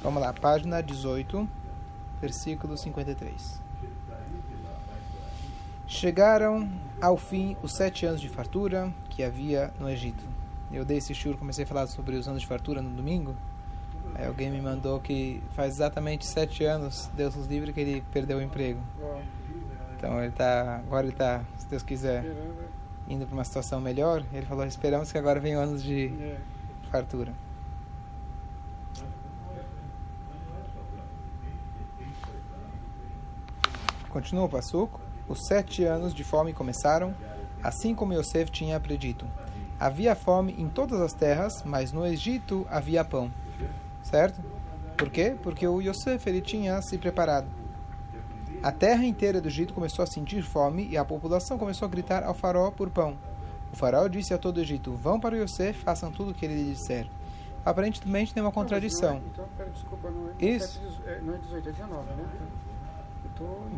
Vamos lá, página 18, versículo 53. Chegaram ao fim os sete anos de fartura que havia no Egito. Eu dei esse shur, comecei a falar sobre os anos de fartura no domingo. Aí alguém me mandou que faz exatamente sete anos, Deus nos livre, que ele perdeu o emprego. Então ele tá, agora ele está, se Deus quiser, indo para uma situação melhor. Ele falou: esperamos que agora venham anos de fartura. Continua o passuco. Os sete anos de fome começaram, assim como Yosef tinha predito. Havia fome em todas as terras, mas no Egito havia pão. Certo? Por quê? Porque o Yosef ele tinha se preparado. A terra inteira do Egito começou a sentir fome e a população começou a gritar ao faraó por pão. O faraó disse a todo o Egito: Vão para o Yosef, façam tudo o que ele lhes disser. Aparentemente tem uma contradição. Não, então, pera, desculpa, não é, Isso. Não é 18, é 19, né?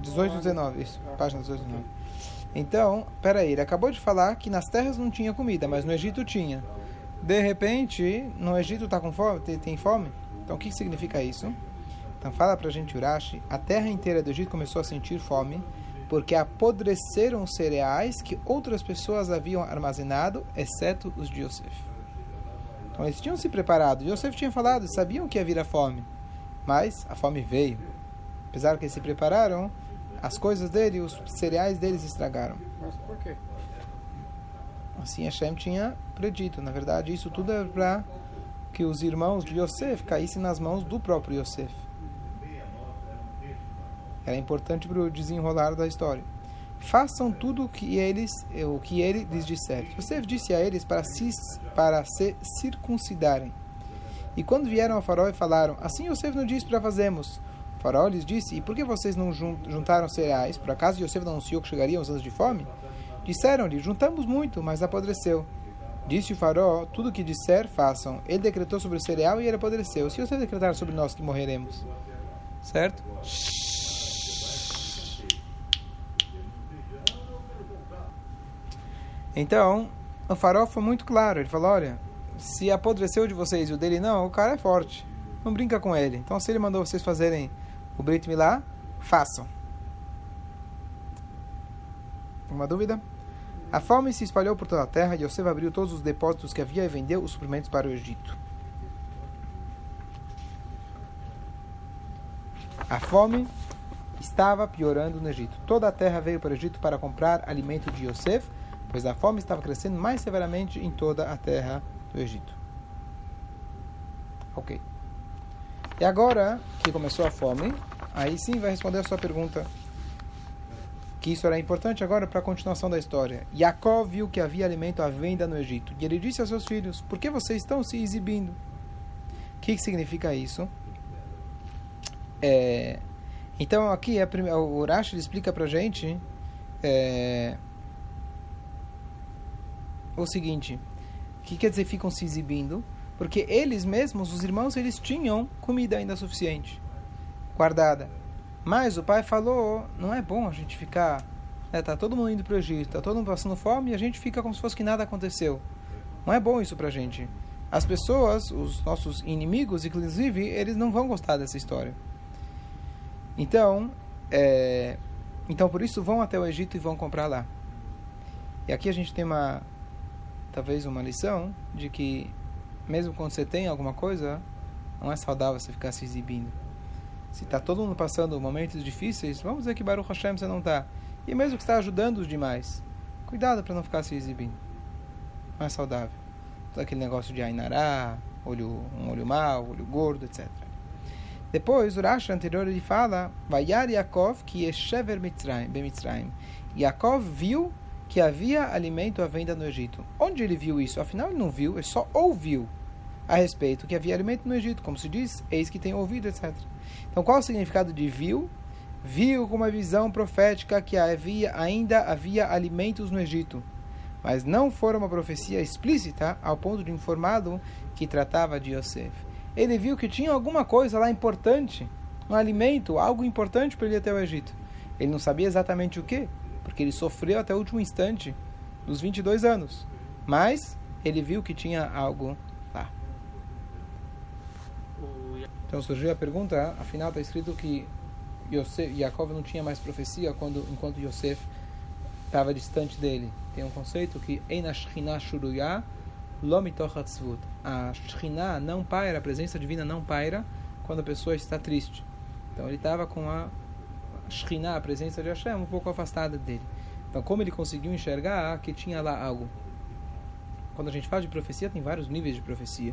18 e 19, isso, página 18 e 19. Então, peraí, ele acabou de falar que nas terras não tinha comida, mas no Egito tinha. De repente, no Egito tá com fome, tem, tem fome? Então, o que significa isso? Então, fala pra gente, Urashi, a terra inteira do Egito começou a sentir fome porque apodreceram os cereais que outras pessoas haviam armazenado, exceto os de Yosef. Então, eles tinham se preparado. Yosef tinha falado, sabiam que ia vir a fome. Mas a fome veio. Apesar que eles se prepararam, as coisas dele, os cereais deles estragaram. Mas por quê? Assim Hashem tinha predito. Na verdade, isso tudo é para que os irmãos de Yosef caíssem nas mãos do próprio Yosef. Era importante para o desenrolar da história. Façam tudo o que eles, o que ele lhes disser. Yosef disse a eles para se, para se circuncidarem. E quando vieram ao faraó e falaram, assim Yosef nos disse para fazermos. Faraó lhes disse, e por que vocês não juntaram cereais? Por acaso Yosef não anunciou que chegariam os anos de fome? Disseram-lhe, juntamos muito, mas apodreceu. Disse o faraó, tudo o que disser, façam. Ele decretou sobre o cereal e ele apodreceu. Se Yosef decretar sobre nós que morreremos. Certo? Então, o farol foi muito claro. Ele falou: olha, se apodreceu de vocês e o dele não, o cara é forte. Não brinca com ele. Então, se ele mandou vocês fazerem o Brit Milá, façam. Uma dúvida? A fome se espalhou por toda a terra e Yosef abriu todos os depósitos que havia e vendeu os suprimentos para o Egito. A fome estava piorando no Egito. Toda a terra veio para o Egito para comprar alimento de Yosef pois a fome estava crescendo mais severamente em toda a terra do Egito. Ok. E agora que começou a fome, aí sim vai responder a sua pergunta. Que isso era importante agora para a continuação da história. Jacó viu que havia alimento à venda no Egito. E ele disse a seus filhos: Por que vocês estão se exibindo? O que, que significa isso? É, então, aqui é, o Urash explica para a gente. É, o seguinte: o que quer dizer ficam se exibindo? Porque eles mesmos, os irmãos, eles tinham comida ainda suficiente, guardada. Mas o pai falou: não é bom a gente ficar. Né, tá todo mundo indo para o Egito, tá todo mundo passando fome e a gente fica como se fosse que nada aconteceu. Não é bom isso para a gente. As pessoas, os nossos inimigos, inclusive, eles não vão gostar dessa história. Então, é, então por isso vão até o Egito e vão comprar lá. E aqui a gente tem uma talvez uma lição de que mesmo quando você tem alguma coisa, não é saudável você ficar se exibindo. Se está todo mundo passando momentos difíceis, vamos dizer que Baruch Hashem você não está. E mesmo que está ajudando os demais, cuidado para não ficar se exibindo. É saudável. Todo aquele negócio de Ainará, olho, um olho mau, olho gordo, etc. Depois, o Rashi anterior ele fala, Vayar Yaakov que Yeshever Mitzrayim. Yaakov viu que havia alimento à venda no Egito. Onde ele viu isso? Afinal, ele não viu, ele só ouviu a respeito que havia alimento no Egito. Como se diz, eis que tem ouvido, etc. Então, qual o significado de viu? Viu com uma visão profética que havia, ainda havia alimentos no Egito. Mas não foi uma profecia explícita ao ponto de informá-lo que tratava de Yosef. Ele viu que tinha alguma coisa lá importante, um alimento, algo importante para ele até o Egito. Ele não sabia exatamente o que, porque ele sofreu até o último instante dos 22 anos. Mas ele viu que tinha algo lá. Então surgiu a pergunta, afinal está escrito que Yosef, Yaakov não tinha mais profecia quando, enquanto Yosef estava distante dele. Tem um conceito que Eina Shechina Shuruya Lomitochatzvut. A Shechina não paira, a presença divina não paira quando a pessoa está triste. Então ele estava com a Shekhinah, a presença de Hashem, um pouco afastada dele. Então, como ele conseguiu enxergar que tinha lá algo? Quando a gente fala de profecia, tem vários níveis de profecia.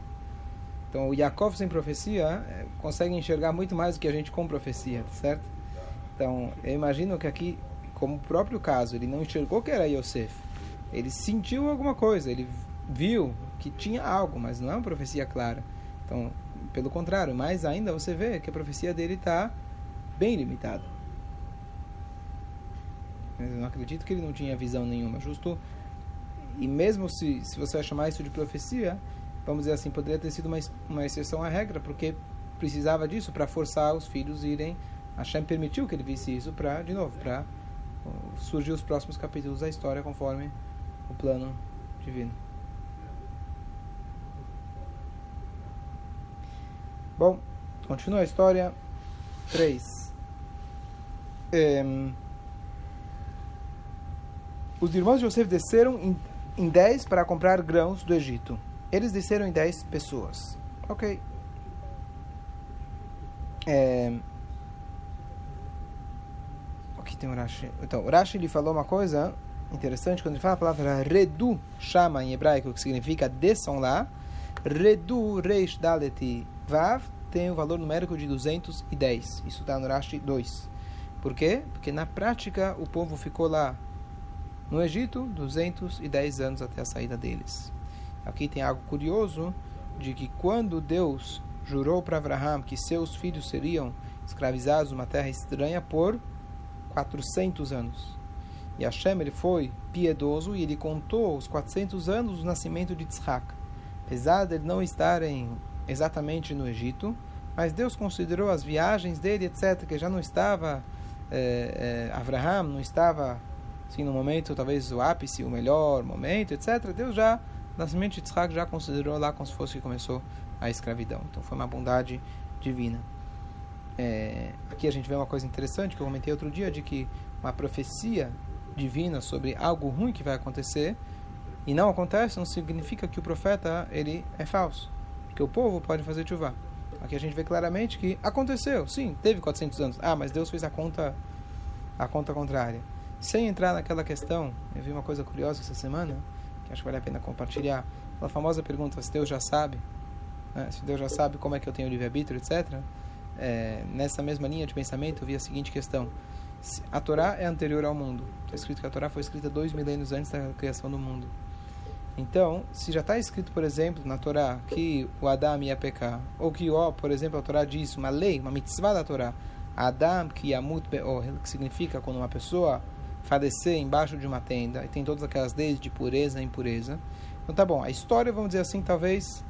Então, o Yaakov sem profecia é, consegue enxergar muito mais do que a gente com profecia, certo? Então, eu imagino que aqui, como o próprio caso, ele não enxergou que era Yosef. Ele sentiu alguma coisa, ele viu que tinha algo, mas não é uma profecia clara. Então, pelo contrário, mais ainda você vê que a profecia dele está bem limitada. Mas eu não acredito que ele não tinha visão nenhuma, justo. E mesmo se, se você vai chamar isso de profecia, vamos dizer assim, poderia ter sido uma, uma exceção à regra, porque precisava disso para forçar os filhos irem. Hashem permitiu que ele visse isso para, de novo, para surgir os próximos capítulos da história conforme o plano divino. Bom, continua a história 3. os irmãos de Yosef desceram em, em 10 para comprar grãos do Egito. Eles desceram em 10 pessoas. Ok. É, aqui tem o Rashi. Então, o Rashi ele falou uma coisa interessante quando ele fala a palavra redu, chama em hebraico, que significa desçam lá. Redu reish daleti vav tem o valor numérico de 210. Isso está no Rashi 2. Por quê? Porque na prática o povo ficou lá no Egito 210 anos até a saída deles. Aqui tem algo curioso de que quando Deus jurou para Abraham que seus filhos seriam escravizados numa terra estranha por 400 anos. E Hashem ele foi piedoso e ele contou os 400 anos do nascimento de Tzchak. Apesar de ele não estarem exatamente no Egito, mas Deus considerou as viagens dele, etc., que já não estava, é, é, Abraham não estava, assim, no momento, talvez o ápice, o melhor momento, etc., Deus já, nascimento de Yitzhak, já considerou lá como se fosse que começou a escravidão. Então foi uma bondade divina. É, aqui a gente vê uma coisa interessante que eu comentei outro dia, de que uma profecia divina sobre algo ruim que vai acontecer, e não acontece, não significa que o profeta ele é falso que o povo pode fazer chuva. Aqui a gente vê claramente que aconteceu, sim, teve 400 anos. Ah, mas Deus fez a conta a conta contrária. Sem entrar naquela questão, eu vi uma coisa curiosa essa semana, que acho que vale a pena compartilhar. A famosa pergunta se Deus já sabe, né? se Deus já sabe como é que eu tenho livre-arbítrio, etc. É, nessa mesma linha de pensamento, eu vi a seguinte questão. A Torá é anterior ao mundo. Está escrito que a Torá foi escrita dois milênios antes da criação do mundo. Então, se já está escrito, por exemplo, na Torá, que o Adam ia pecar, ou que, ó, por exemplo, a Torá diz, uma lei, uma mitzvah da Torá, Adam que que significa quando uma pessoa falecer embaixo de uma tenda, e tem todas aquelas leis de pureza e impureza. Então tá bom, a história, vamos dizer assim, talvez,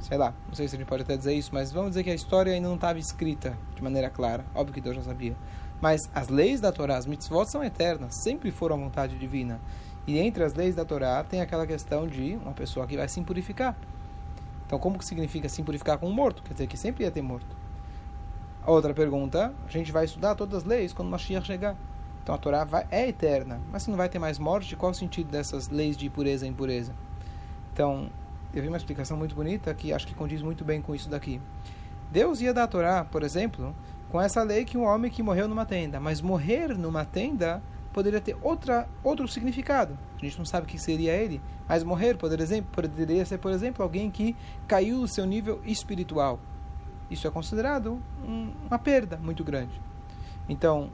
sei lá, não sei se a gente pode até dizer isso, mas vamos dizer que a história ainda não estava escrita de maneira clara, óbvio que Deus já sabia. Mas as leis da Torá, as mitzvot são eternas, sempre foram a vontade divina. E entre as leis da Torá tem aquela questão de uma pessoa que vai se purificar. Então, como que significa se purificar com um morto? Quer dizer que sempre ia ter morto. Outra pergunta, a gente vai estudar todas as leis quando Mashiach chegar. Então a Torá vai, é eterna, mas se não vai ter mais morte, qual o sentido dessas leis de pureza e impureza? Então, eu vi uma explicação muito bonita que acho que condiz muito bem com isso daqui. Deus ia dar a Torá, por exemplo, com essa lei que um homem que morreu numa tenda, mas morrer numa tenda poderia ter outra, outro significado. A gente não sabe o que seria ele, mas morrer por exemplo, poderia ser, por exemplo, alguém que caiu no seu nível espiritual. Isso é considerado um, uma perda muito grande. Então,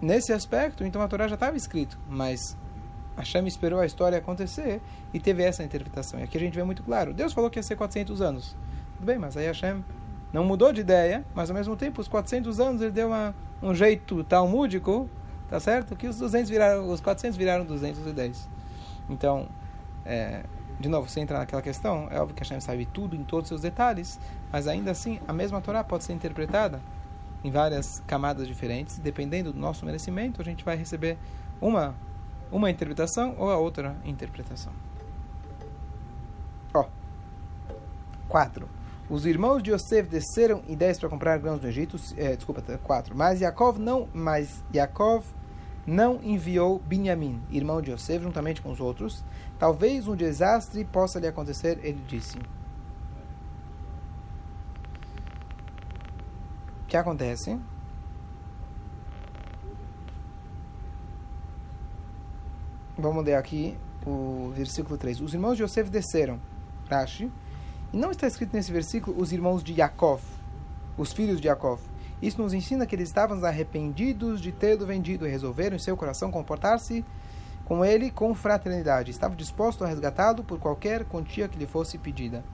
nesse aspecto, então a Torá já estava escrito, mas Hashem esperou a história acontecer e teve essa interpretação. E aqui a gente vê muito claro. Deus falou que ia ser 400 anos. Tudo bem, mas aí Hashem não mudou de ideia, mas ao mesmo tempo, os 400 anos ele deu uma, um jeito talmúdico Tá certo? Que os 200 viraram, os 400 viraram 210. Então, é, de novo, sem entrar naquela questão, é óbvio que Hashem sabe tudo em todos os seus detalhes, mas ainda assim, a mesma Torá pode ser interpretada em várias camadas diferentes, dependendo do nosso merecimento, a gente vai receber uma uma interpretação ou a outra interpretação. Ó, 4. Os irmãos de Yosef desceram 10 para comprar grãos no Egito, é, desculpa, 4. Mas Yaakov não, mas Yaakov não enviou Binyamin, irmão de Yosef, juntamente com os outros. Talvez um desastre possa lhe acontecer, ele disse. Que acontece? Vamos ler aqui o versículo 3. Os irmãos de Yosef desceram, Rashi, e não está escrito nesse versículo os irmãos de Yaakov, os filhos de Yaakov. Isso nos ensina que eles estavam arrependidos de tê-lo vendido e resolveram em seu coração comportar-se com ele com fraternidade. Estavam dispostos a resgatá-lo por qualquer quantia que lhe fosse pedida.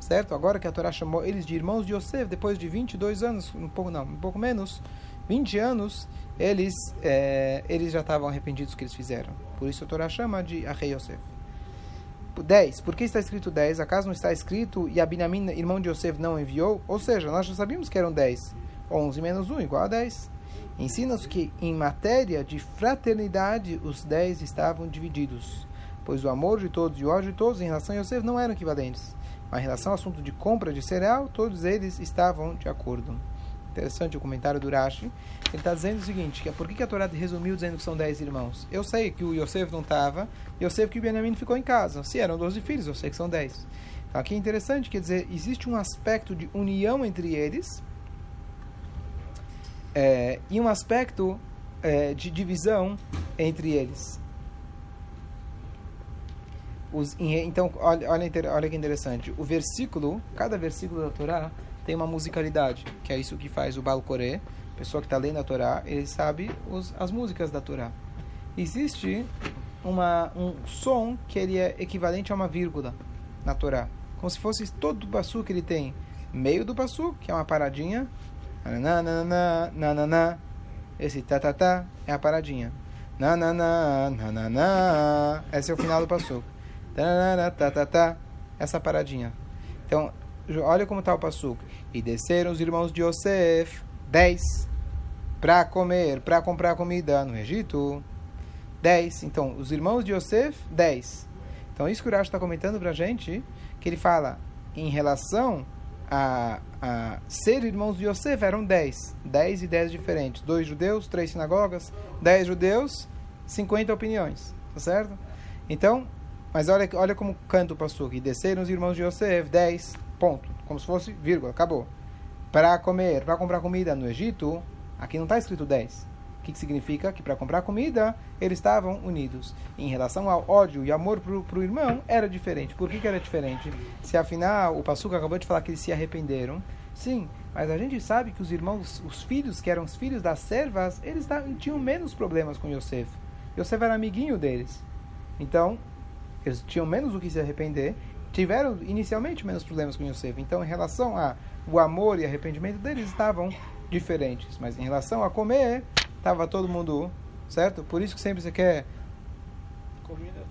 Certo? Agora que a Torá chamou eles de irmãos de Yosef, depois de 22 anos, um pouco não, um pouco menos, 20 anos, eles, é, eles já estavam arrependidos do que eles fizeram. Por isso a Torá chama de Arrei Yosef. 10. Por que está escrito 10? Acaso não está escrito e Abinamim, irmão de Yosef, não enviou? Ou seja, nós já sabíamos que eram 10. 11 menos 1 igual a 10. Ensina-nos que, em matéria de fraternidade, os 10 estavam divididos, pois o amor de todos e o ódio de todos em relação a Yosef não eram equivalentes. Mas em relação ao assunto de compra de cereal, todos eles estavam de acordo. Interessante o comentário do Rashi. Ele está dizendo o seguinte, que é por que a Torá resumiu dizendo que são dez irmãos? Eu sei que o Yosef não estava, eu sei que o Benjamin ficou em casa. Se eram doze filhos, eu sei que são dez. Então aqui é interessante, quer dizer, existe um aspecto de união entre eles é, e um aspecto é, de divisão entre eles. Os, então, olha, olha, que interessante. O versículo, cada versículo da Torá tem uma musicalidade, que é isso que faz o Balcoré. Pessoa que está lendo a Torá, ele sabe os, as músicas da Torá. Existe uma, um som que ele é equivalente a uma vírgula na Torá. Como se fosse todo o passo que ele tem. Meio do passo, que é uma paradinha. Nananana, nanana. Esse ta ta ta é a paradinha. Nanana, nanana. Esse é o final do passo. Essa paradinha. Então, olha como está o passo. E desceram os irmãos de Yosef, dez, para comer, para comprar comida no Egito. Dez. Então, os irmãos de Yosef, dez. Então, isso que o Urash está comentando para a gente, que ele fala em relação a, a ser irmãos de Yosef, eram dez. Dez e dez diferentes. Dois judeus, três sinagogas, dez judeus, cinquenta opiniões. Tá certo? Então, mas olha, olha como canta o pastor. E desceram os irmãos de Yosef, dez, ponto. Como se fosse vírgula, acabou. Para comer, para comprar comida no Egito, aqui não está escrito 10. O que, que significa? Que para comprar comida, eles estavam unidos. Em relação ao ódio e amor para o irmão, era diferente. Por que, que era diferente? Se afinal o Passuca acabou de falar que eles se arrependeram. Sim, mas a gente sabe que os irmãos, os filhos, que eram os filhos das servas, eles tinham menos problemas com Yosef. Yosef era amiguinho deles. Então, eles tinham menos o que se arrepender tiveram inicialmente menos problemas com Yosef. Então, em relação a o amor e arrependimento deles estavam diferentes, mas em relação a comer, estava todo mundo certo. Por isso que sempre você quer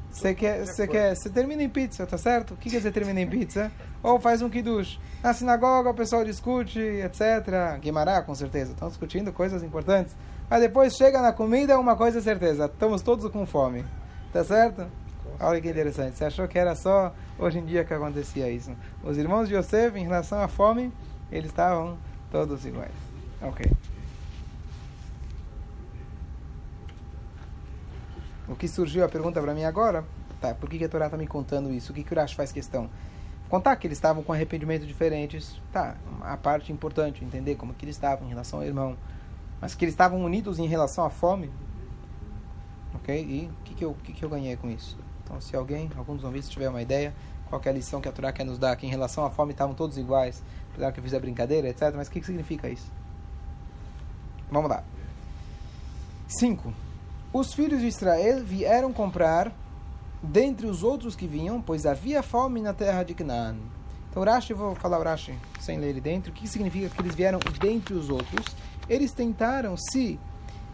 você quer, você quer, você termina em pizza, tá certo? O que, que você termina em pizza? Ou faz um kiddush. Na sinagoga o pessoal discute, etc. Guimará, com certeza. Estão discutindo coisas importantes. Mas depois chega na comida, uma coisa é certeza. Estamos todos com fome. Tá certo? Olha que interessante. Você achou que era só hoje em dia que acontecia isso? Os irmãos de Yosef, em relação à fome, eles estavam todos iguais. Ok. O que surgiu a pergunta para mim agora? Tá, por que, que a Torá está me contando isso? O que, que o Urash faz questão? Contar que eles estavam com arrependimentos diferentes, tá, a parte importante, entender como que eles estavam em relação ao irmão. Mas que eles estavam unidos em relação à fome, ok? E o que, que, eu, que, que eu ganhei com isso? Então, se alguém, algum dos ouvintes tiver uma ideia, qual é a lição que a Torá quer nos dar, que em relação à fome estavam todos iguais, apesar que eu fiz a brincadeira, etc. Mas o que, que significa isso? Vamos lá. 5. Os filhos de Israel vieram comprar dentre os outros que vinham, pois havia fome na terra de Canaã. Então, Rashi, vou falar o Rashi sem ler ele dentro. O que significa que eles vieram dentre os outros? Eles tentaram se.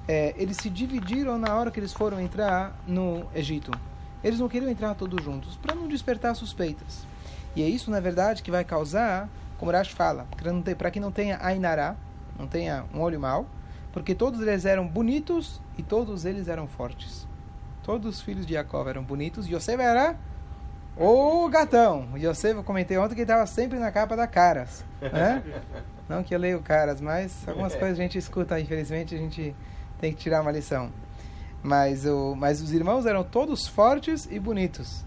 É, eles se dividiram na hora que eles foram entrar no Egito. Eles não queriam entrar todos juntos, para não despertar suspeitas. E é isso, na verdade, que vai causar, como Rash fala, para que não tenha Ainará, não tenha um olho mau, porque todos eles eram bonitos e todos eles eram fortes. Todos os filhos de Jacob eram bonitos, Yosef era O gatão. Yosef, eu comentei ontem que ele estava sempre na capa da Caras. Né? Não que eu leio Caras, mas algumas coisas a gente escuta, infelizmente a gente tem que tirar uma lição. Mas, o, mas os irmãos eram todos fortes e bonitos.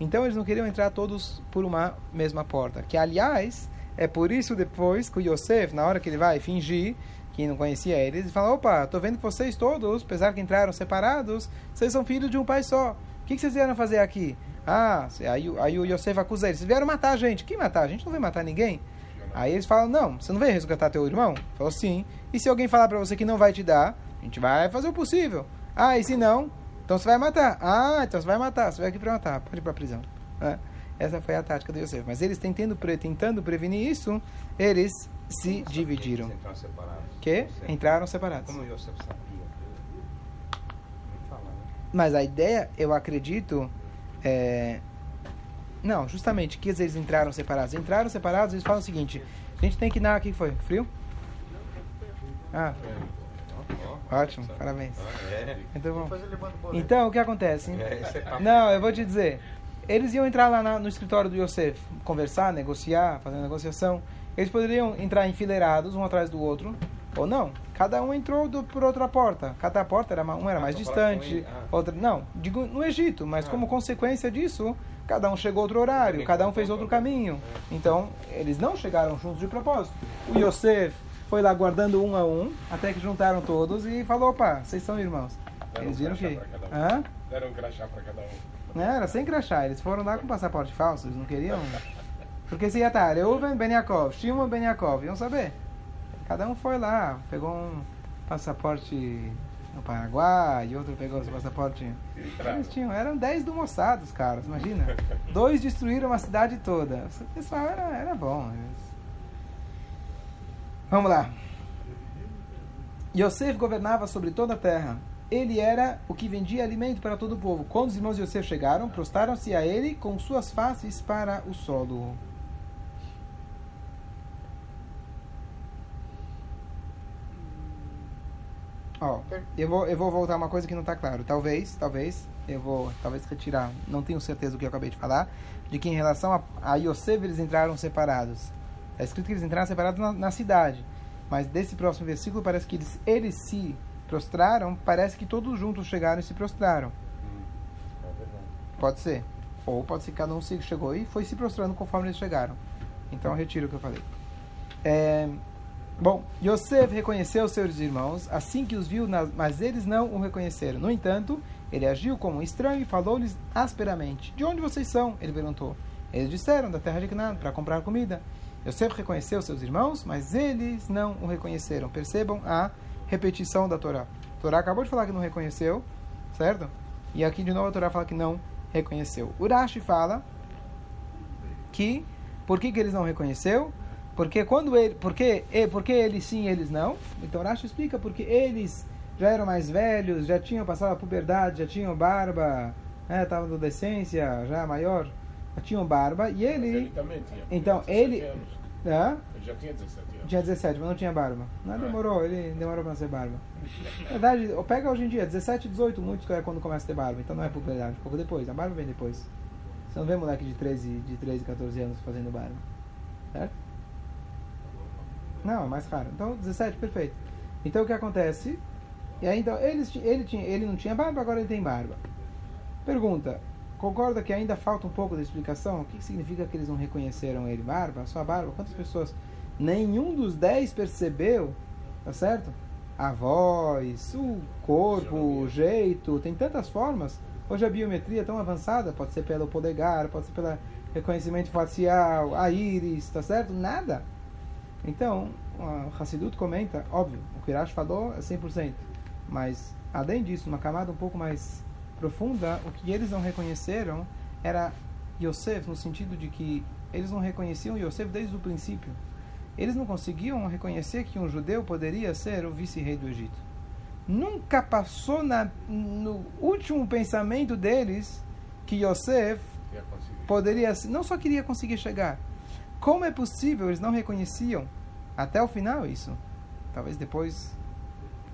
Então eles não queriam entrar todos por uma mesma porta. Que, aliás, é por isso depois que o Yosef, na hora que ele vai fingir que não conhecia eles, ele fala: opa, tô vendo que vocês todos, apesar que entraram separados, vocês são filhos de um pai só. O que, que vocês vieram fazer aqui? Ah, aí, aí o Yosef acusa eles: vocês vieram matar a gente. Quem matar? A gente não veio matar ninguém. Aí eles falam: não, você não veio resgatar teu irmão? Falou: sim. E se alguém falar para você que não vai te dar, a gente vai fazer o possível. Ah, e se não? Então você vai matar. Ah, então você vai matar. Você vai aqui para matar. Pode ir para a prisão. É. Essa foi a tática do Yosef. Mas eles tentando, tentando prevenir isso, eles se dividiram. Eles entraram separados. Que? Entraram separados. Como o Yosef sabia? Fala, né? Mas a ideia, eu acredito, é... Não, justamente, que eles entraram separados. Entraram separados, eles falam o seguinte, a gente tem que ir na... O que foi? Frio? Ah, ótimo, parabéns. Ah, é. Então. Então, o que acontece? É, é. Não, eu vou te dizer. Eles iam entrar lá na- no escritório do Yosef, conversar, negociar, fazer negociação. Eles poderiam entrar enfileirados, um atrás do outro, ou não. Cada um entrou do- por outra porta. Cada porta era um era Ah, mais com distante, ah. outra não. Digo no Egito, mas Ah. como consequência disso, cada um chegou outro horário, cada um fez outro caminho. Então, eles não chegaram juntos de propósito. O Yosef foi lá guardando um a um, até que juntaram todos e falou: opa, vocês são irmãos. Deram Eles um viram crachá que. um. Hã? Deram um crachá pra cada um. Não, era sem crachá. Eles foram lá com passaporte falso. Eles não queriam. Porque se ia estar Reuven Ben Yaakov, Shimon Ben Yaakov, iam saber. Cada um foi lá, pegou um passaporte no Paraguai e outro pegou esse passaporte. Eles tinham, eram 10 do Mossad, os caras, imagina. Dois destruíram a cidade toda. O pessoal era, era bom. eles- Vamos lá. Yosef governava sobre toda a terra. Ele era o que vendia alimento para todo o povo. Quando os irmãos de Yosef chegaram, prostaram-se a ele com suas faces para o solo. Ó, eu vou, eu vou voltar uma coisa que não está claro. Talvez, talvez, eu vou talvez retirar, não tenho certeza do que eu acabei de falar, de que em relação a, a Yosef eles entraram separados. Está escrito que eles entraram separados na, na cidade. Mas desse próximo versículo parece que eles, eles se prostraram, parece que todos juntos chegaram e se prostraram. É verdade. Pode ser. Ou pode ser que cada um se chegou e foi se prostrando conforme eles chegaram. Então retiro o que eu falei. É, bom, Yosef reconheceu seus irmãos assim que os viu, mas eles não o reconheceram. No entanto, ele agiu como um estranho e falou-lhes asperamente. De onde vocês são? Ele perguntou. Eles disseram, da terra de Canaã, para comprar comida. Yosef reconheceu seus irmãos, mas eles não o reconheceram. Percebam a repetição da Torá. A Torá acabou de falar que não reconheceu, certo? E aqui de novo a Torá fala que não reconheceu. Urashi fala que por que, que eles não reconheceu? Porque quando ele, porque, e- porque eles sim, eles não. Então Urashi explica porque eles já eram mais velhos, já tinham passado a puberdade, já tinham barba, né, estavam na adolescência, já maior, já tinham barba e ele ele. Então, 17 ele- Hã? Ele já tinha 17 anos. tinha 17, mas não tinha barba. Não demorou, ele demorou pra nascer barba. Na verdade, pega hoje em dia, 17, 18, muitos é quando começa a ter barba, então não é um pouco depois, a barba vem depois. Você não vê moleque de 13, de 13 14 anos fazendo barba. Certo? Não, é mais raro. Então, 17, perfeito. Então o que acontece? E aí então, eles, ti- ele, tinha, ele não tinha barba, agora ele tem barba. Pergunta: concorda que ainda falta um pouco da explicação? O que significa que eles não reconheceram ele? Barba? Só barba? Quantas pessoas? Nenhum dos 10 percebeu, tá certo? A voz, o corpo, o jeito, tem tantas formas. Hoje a biometria é tão avançada, pode ser pelo polegar, pode ser pelo reconhecimento facial, a íris, tá certo? Nada. Então, o Hassidut comenta, óbvio, o que Irash falou é 100%, mas além disso, uma camada um pouco mais profunda, o que eles não reconheceram era Yosef, no sentido de que eles não reconheciam Yosef desde o princípio. Eles não conseguiam reconhecer que um judeu poderia ser o vice-rei do Egito. Nunca passou na, no último pensamento deles que Yosef poderia não só queria conseguir chegar. Como é possível? Eles não reconheciam. Até o final isso. Talvez depois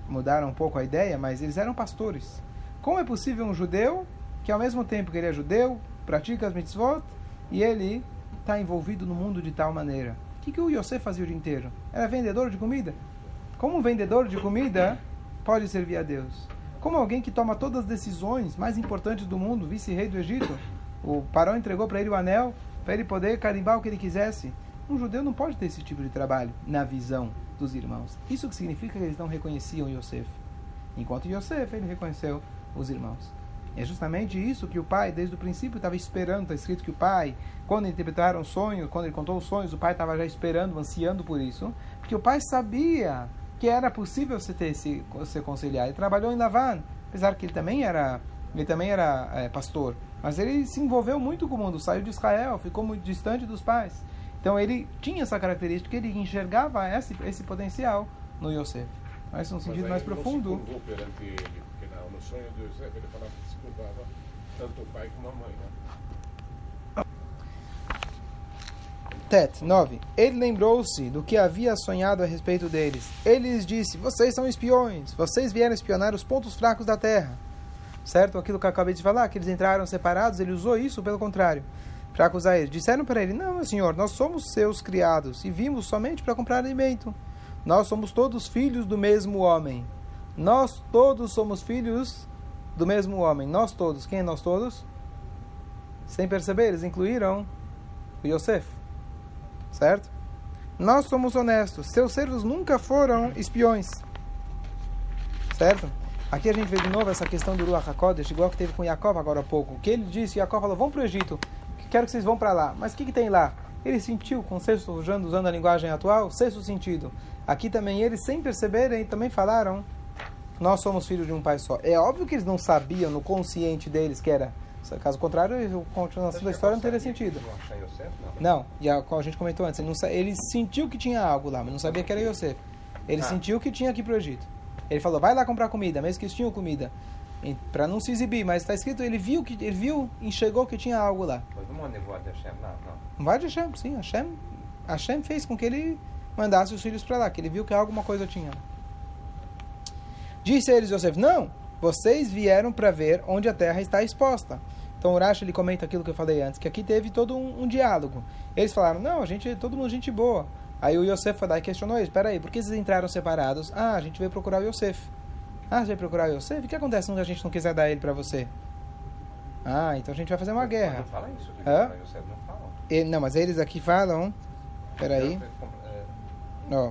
mudaram um pouco a ideia mas eles eram pastores como é possível um judeu que ao mesmo tempo que ele é judeu pratica as mitzvot e ele está envolvido no mundo de tal maneira. O que, que o Yosef fazia o dia inteiro? Era vendedor de comida. Como um vendedor de comida pode servir a Deus? Como alguém que toma todas as decisões mais importantes do mundo, vice-rei do Egito, o Paró entregou para ele o anel para ele poder carimbar o que ele quisesse. Um judeu não pode ter esse tipo de trabalho na visão dos irmãos. Isso que significa que eles não reconheciam Yosef. Enquanto Yosef, ele reconheceu os irmãos. É justamente isso que o pai, desde o princípio, estava esperando. Está escrito que o pai, quando interpretaram o sonho, quando ele contou os sonhos, o pai estava já esperando, ansiando por isso. Porque o pai sabia que era possível você ter esse, se conciliar. Ele trabalhou em Lavan, apesar que ele também era, ele também era é, pastor. Mas ele se envolveu muito com o mundo, saiu de Israel, ficou muito distante dos pais. Então ele tinha essa característica, ele enxergava esse, esse potencial no Yosef. Mas num sentido mais profundo. Se ele, sonho de Yosef ele falava que se curvava tanto o pai como a mãe. Né? Tet 9. Ele lembrou-se do que havia sonhado a respeito deles. Ele lhes disse: Vocês são espiões, vocês vieram espionar os pontos fracos da terra. Certo? Aquilo que eu acabei de falar, que eles entraram separados, ele usou isso pelo contrário, para acusar eles. Disseram para ele: Não, meu senhor, nós somos seus criados e vimos somente para comprar alimento. Nós somos todos filhos do mesmo homem. Nós todos somos filhos do mesmo homem. Nós todos. Quem é nós todos? Sem perceber, eles incluíram o Yosef certo? Nós somos honestos. Seus servos nunca foram espiões, certo? Aqui a gente vê de novo essa questão do Ruach HaKodesh, igual que teve com Jacob agora há pouco. Que ele disse, Jacob falou, vamos para o Egito, quero que vocês vão para lá. Mas o que, que tem lá? Ele sentiu, com sexto, usando a linguagem atual, sexto sentido. Aqui também eles, sem perceberem, também falaram, nós somos filhos de um pai só. É óbvio que eles não sabiam no consciente deles que era Caso contrário, a continuação da história não teria sentido. Não, e a, a gente comentou antes, ele, não, ele sentiu que tinha algo lá, mas não sabia que era Yosef. Ele ah. sentiu que tinha aqui para o Egito. Ele falou, vai lá comprar comida, mesmo que eles tinham comida. Para não se exibir, mas está escrito, ele viu, que, ele viu, enxergou que tinha algo lá. Mas não de Hashem, não, não. Vai de Hashem, sim. Hashem, Hashem fez com que ele mandasse os filhos para lá, que ele viu que alguma coisa tinha. Disse a eles Yosef, não, vocês vieram para ver onde a terra está exposta. Então o Rashi ele comenta aquilo que eu falei antes, que aqui teve todo um, um diálogo. Eles falaram, não, a gente, todo mundo gente boa. Aí o Yosef Fadai questionou eles, peraí, por que vocês entraram separados? Ah, a gente veio procurar o Yosef. Ah, você veio procurar o Yosef? O que acontece se a gente não quiser dar ele para você? Ah, então a gente vai fazer uma guerra. Não fala isso, Hã? Não falam. E, não, mas eles aqui falam, peraí. Ó.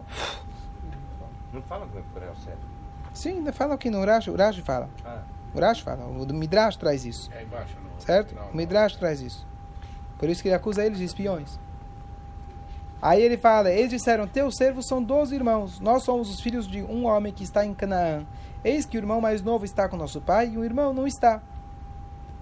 Não falam que vai procurar o Yosef. Sim, fala aqui no Rashi, o Rashi fala. Ah. O Rashi fala, o Midrash traz isso. É embaixo, não. Certo? o Midrash traz isso. Por isso que ele acusa eles de espiões. Aí ele fala, eles disseram, teus servos são doze irmãos, nós somos os filhos de um homem que está em Canaã. Eis que o irmão mais novo está com nosso pai e o irmão não está.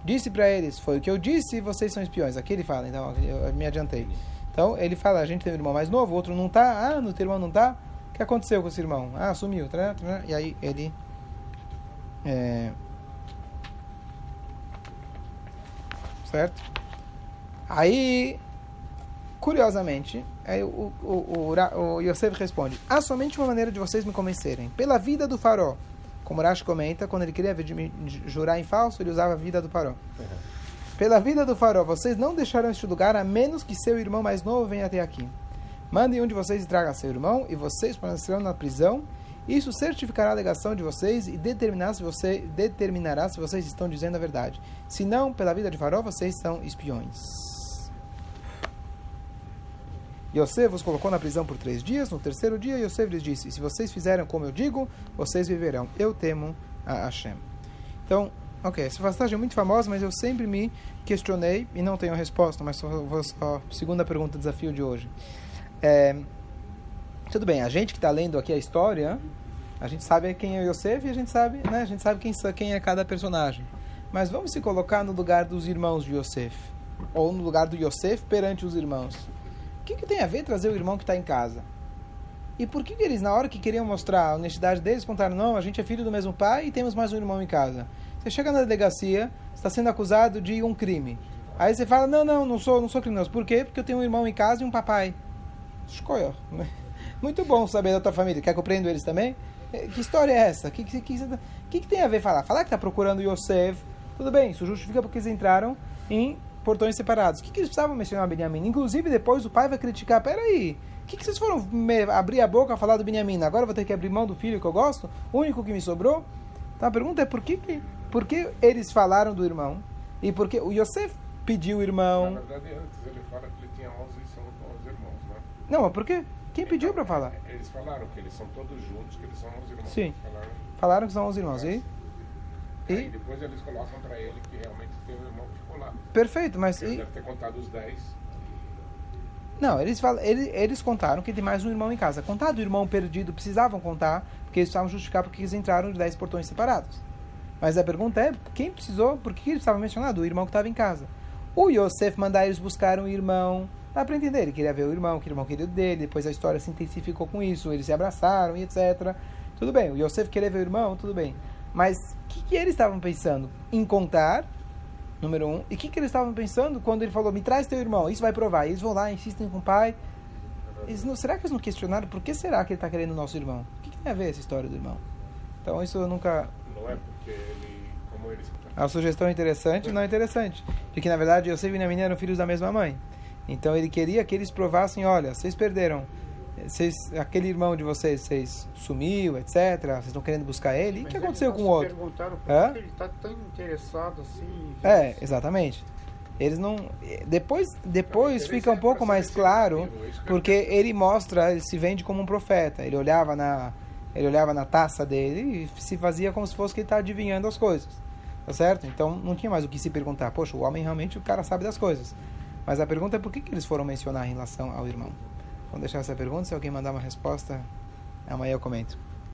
Disse para eles, foi o que eu disse, vocês são espiões. Aqui ele fala, então eu me adiantei. Então ele fala, a gente tem um irmão mais novo, o outro não está. Ah, no teu irmão não está? O que aconteceu com esse irmão? Ah, sumiu. E aí ele... É, certo? Aí, curiosamente, aí o, o, o, o Yosef responde: há somente uma maneira de vocês me convencerem, pela vida do farol. Como Rashi comenta, quando ele queria jurar em falso, ele usava a vida do farol. Uhum. Pela vida do farol, vocês não deixarão este lugar a menos que seu irmão mais novo venha até aqui. Mandem um de vocês e traga seu irmão, e vocês permanecerão na prisão. Isso certificará a alegação de vocês e determinar se você, determinará se vocês estão dizendo a verdade. Se não, pela vida de Farol, vocês são espiões. Yosef vos colocou na prisão por três dias. No terceiro dia, Yosef lhes disse: Se vocês fizeram como eu digo, vocês viverão. Eu temo a Hashem. Então, ok, essa passagem é muito famosa, mas eu sempre me questionei e não tenho resposta. Mas só, vou, só segunda pergunta, desafio de hoje. É, tudo bem, a gente que está lendo aqui a história, a gente sabe quem é o Yosef e a gente sabe, né, a gente sabe quem, quem é cada personagem. Mas vamos se colocar no lugar dos irmãos de Yosef. Ou no lugar do Yosef perante os irmãos. O que, que tem a ver trazer o irmão que está em casa? E por que, que, eles, na hora que queriam mostrar a honestidade deles, contaram: não, a gente é filho do mesmo pai e temos mais um irmão em casa? Você chega na delegacia, está sendo acusado de um crime. Aí você fala: não, não, não sou, não sou criminoso. Por quê? Porque eu tenho um irmão em casa e um papai. Escolha. Muito bom saber da tua família. Quer que eu prenda eles também? Eh, que história é essa? O que, que, que, que, tem a ver falar? Falar que está procurando Yosef, tudo bem, isso justifica porque eles entraram em portões separados. O que, que eles precisavam mencionar Benjamin? Inclusive, depois o pai vai criticar: peraí, o que, que vocês foram abrir a boca a falar do Benjamin? Agora vou ter que abrir mão do filho que eu gosto? O único que me sobrou? Então a pergunta é: por que, que, por que eles falaram do irmão? E por que o Yosef pediu o Na irmão? verdade, antes ele fala que ele tinha 11 e são 11 irmãos, né? Não, mas por quê? Quem pediu para falar? Eles falaram que eles são todos juntos, que eles são 11 irmãos. Sim. Falaram, Falaram que são os irmãos. E? aí E? depois eles colocam para ele que realmente tem um irmão que ficou lá. Perfeito, mas. Ele E, deve ter contado os 10. Não, eles, falam, eles, eles contaram que tem mais um irmão em casa. Contar do irmão perdido, precisavam contar, porque eles precisavam justificar porque eles entraram de 10 portões separados. Mas a pergunta é, quem precisou, por que eles estavam mencionando? O irmão que estava em casa. O Yosef mandar eles buscarem o irmão, dá para entender, ele queria ver o irmão, que o irmão queria dele, depois a história se intensificou com isso, eles se abraçaram e etc. Tudo bem, o Yosef queria ver o irmão, tudo bem. Mas o que, que eles estavam pensando? Em contar número um. E o que, que eles estavam pensando quando ele falou, me traz teu irmão, isso vai provar. Eles vão lá, insistem com o pai. Eles não, será que eles não questionaram por que será que ele está querendo o nosso irmão? O que, que tem a ver essa história do irmão? Então isso eu nunca... Não é porque ele, como eles A sugestão é interessante não é interessante. Porque na verdade Yosef e Benjamin eram filhos da mesma mãe. Então ele queria que eles provassem, olha, vocês perderam. Vocês, aquele irmão de vocês, vocês sumiu, etc. Vocês estão querendo buscar ele. E o que aconteceu com o outro? perguntaram por Hã? que ele está tão interessado assim. É, exatamente. Eles não. Depois, depois interesse fica um é pouco pra mais claro, porque ele mostra, ele se vende como um profeta. Ele olhava na, ele olhava na taça dele e se fazia como se fosse que ele está adivinhando as coisas, tá certo? Então não tinha mais o que se perguntar. Poxa, o homem realmente o cara sabe das coisas. Mas a pergunta é por que, que eles foram mencionar em relação ao irmão? Vamos deixar essa pergunta. Se alguém mandar uma resposta, amanhã eu comento.